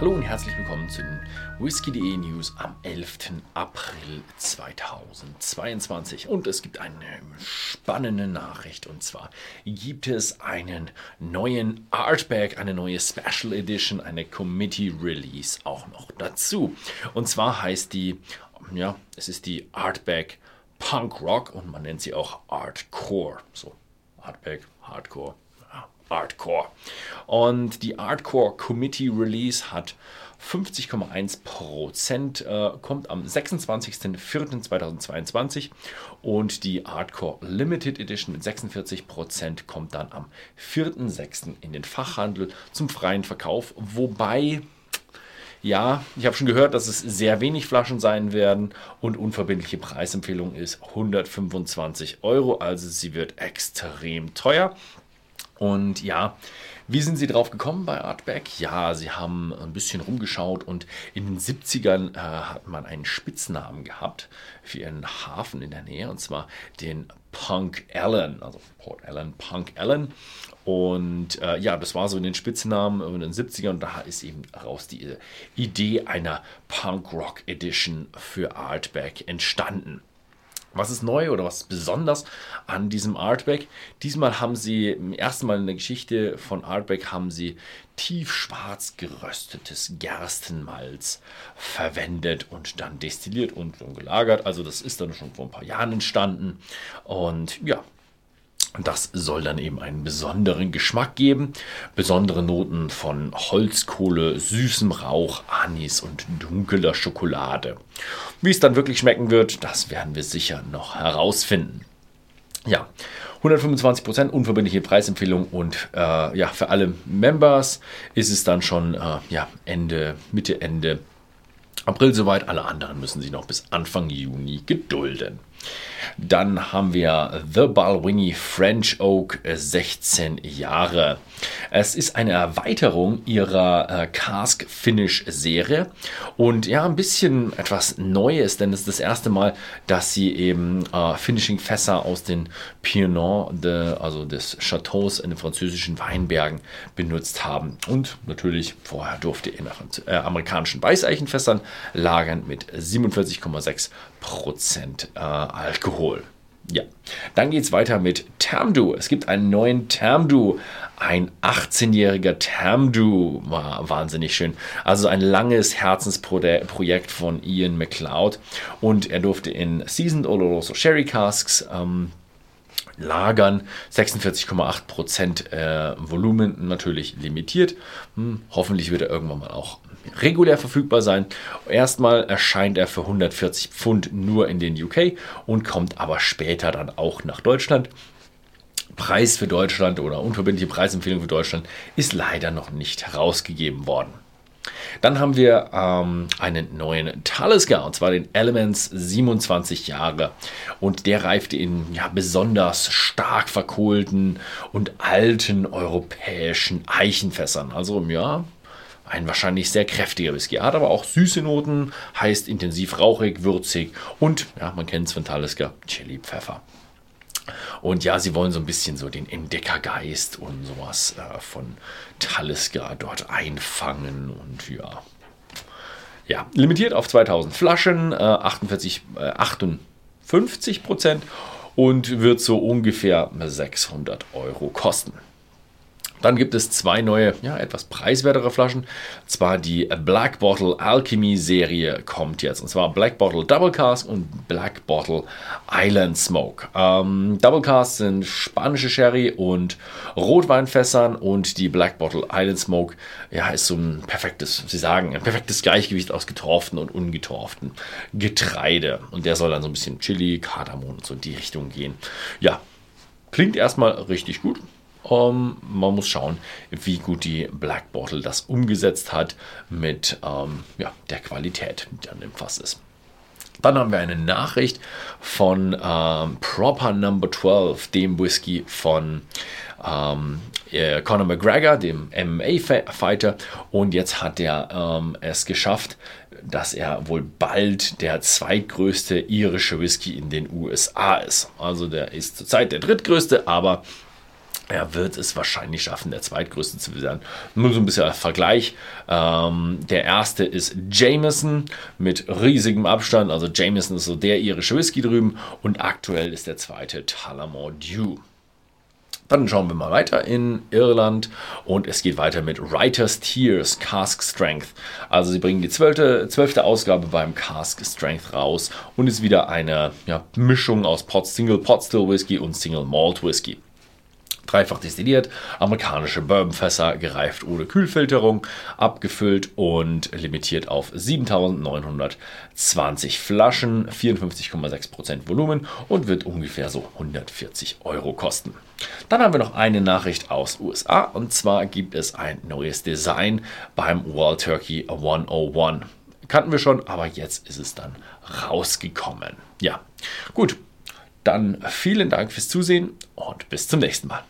Hallo und herzlich willkommen zu den Whisky.de News am 11. April 2022. Und es gibt eine spannende Nachricht und zwar gibt es einen neuen Artback, eine neue Special Edition, eine Committee Release auch noch dazu. Und zwar heißt die, ja, es ist die Artback Punk Rock und man nennt sie auch Artcore. So, Artback, Hardcore, Hardcore. Und die Hardcore Committee Release hat 50,1 Prozent, äh, kommt am 26.04.2022 und die Hardcore Limited Edition mit 46 Prozent kommt dann am 4.06. in den Fachhandel zum freien Verkauf, wobei ja, ich habe schon gehört, dass es sehr wenig Flaschen sein werden und unverbindliche Preisempfehlung ist 125 Euro, also sie wird extrem teuer. Und ja, wie sind Sie drauf gekommen bei Artback? Ja, Sie haben ein bisschen rumgeschaut und in den 70ern äh, hat man einen Spitznamen gehabt für Ihren Hafen in der Nähe und zwar den Punk Allen, also Port Allen, Punk Allen. Und äh, ja, das war so in den Spitznamen in den 70ern und da ist eben raus die Idee einer Punk Rock Edition für Artback entstanden. Was ist neu oder was ist besonders an diesem Artback? Diesmal haben sie, im ersten Mal in der Geschichte von Artback, haben sie tiefschwarz geröstetes Gerstenmalz verwendet und dann destilliert und gelagert. Also das ist dann schon vor ein paar Jahren entstanden. Und ja, das soll dann eben einen besonderen Geschmack geben. Besondere Noten von Holzkohle, süßem Rauch, Anis und dunkler Schokolade. Wie es dann wirklich schmecken wird, das werden wir sicher noch herausfinden. Ja, 125% unverbindliche Preisempfehlung und äh, ja, für alle Members ist es dann schon äh, ja, Ende, Mitte, Ende April soweit. Alle anderen müssen sich noch bis Anfang Juni gedulden. Dann haben wir The Balwinnie French Oak 16 Jahre. Es ist eine Erweiterung ihrer äh, Cask Finish Serie und ja, ein bisschen etwas Neues, denn es ist das erste Mal, dass sie eben äh, Finishing Fässer aus den Piedmont, de, also des Chateaus in den französischen Weinbergen benutzt haben. Und natürlich, vorher durfte er nach äh, amerikanischen Weißeichenfässern lagern mit 47,6 Prozent äh, Alkohol. Ja, dann geht es weiter mit Termdu. Es gibt einen neuen Termdu. Ein 18-jähriger Termdu wahnsinnig schön. Also ein langes Herzensprojekt von Ian McLeod. Und er durfte in Seasoned Oloroso Sherry Casks ähm, lagern. 46,8% äh, Volumen natürlich limitiert. Hm, hoffentlich wird er irgendwann mal auch regulär verfügbar sein. Erstmal erscheint er für 140 Pfund nur in den UK und kommt aber später dann auch nach Deutschland. Preis für Deutschland oder unverbindliche Preisempfehlung für Deutschland ist leider noch nicht herausgegeben worden. Dann haben wir ähm, einen neuen Talisker und zwar den Elements 27 Jahre. Und der reifte in ja, besonders stark verkohlten und alten europäischen Eichenfässern. Also ja, ein wahrscheinlich sehr kräftiger Whisky. Er hat aber auch süße Noten, heißt intensiv rauchig, würzig und, ja, man kennt es von Talisker, Chili, Pfeffer. Und ja, sie wollen so ein bisschen so den Entdeckergeist und sowas äh, von Talisker dort einfangen und ja. Ja, limitiert auf 2000 Flaschen, äh, 48, äh, 58 Prozent und wird so ungefähr 600 Euro kosten. Dann gibt es zwei neue, ja, etwas preiswertere Flaschen. Zwar die Black Bottle Alchemy Serie kommt jetzt. Und zwar Black Bottle Double Cask und Black Bottle Island Smoke. Ähm, Double Cask sind spanische Sherry und Rotweinfässern und die Black Bottle Island Smoke, ja, ist so ein perfektes, Sie sagen, ein perfektes Gleichgewicht aus getorften und ungetorften Getreide. Und der soll dann so ein bisschen Chili, Kardamom und so in die Richtung gehen. Ja, klingt erstmal richtig gut. Ähm, man muss schauen, wie gut die Black Bottle das umgesetzt hat mit ähm, ja, der Qualität, die an dem Fass ist. Dann haben wir eine Nachricht von ähm, Proper Number 12, dem Whisky von ähm, äh, Conor McGregor, dem MMA-Fighter. Und jetzt hat er ähm, es geschafft, dass er wohl bald der zweitgrößte irische Whisky in den USA ist. Also der ist zurzeit der drittgrößte, aber er wird es wahrscheinlich schaffen, der zweitgrößte zu werden. Nur so ein bisschen Vergleich. Ähm, der erste ist Jameson mit riesigem Abstand. Also Jameson ist so der irische Whisky drüben. Und aktuell ist der zweite Tullamore Dew. Dann schauen wir mal weiter in Irland und es geht weiter mit Writer's Tears Cask Strength. Also sie bringen die zwölfte, zwölfte Ausgabe beim Cask Strength raus und ist wieder eine ja, Mischung aus Pot, Single Pot Still Whisky und Single Malt Whisky dreifach destilliert, amerikanische Bourbonfässer, gereift ohne Kühlfilterung, abgefüllt und limitiert auf 7920 Flaschen, 54,6% Volumen und wird ungefähr so 140 Euro kosten. Dann haben wir noch eine Nachricht aus USA und zwar gibt es ein neues Design beim World Turkey 101. Kannten wir schon, aber jetzt ist es dann rausgekommen. Ja, gut. Dann vielen Dank fürs Zusehen und bis zum nächsten Mal.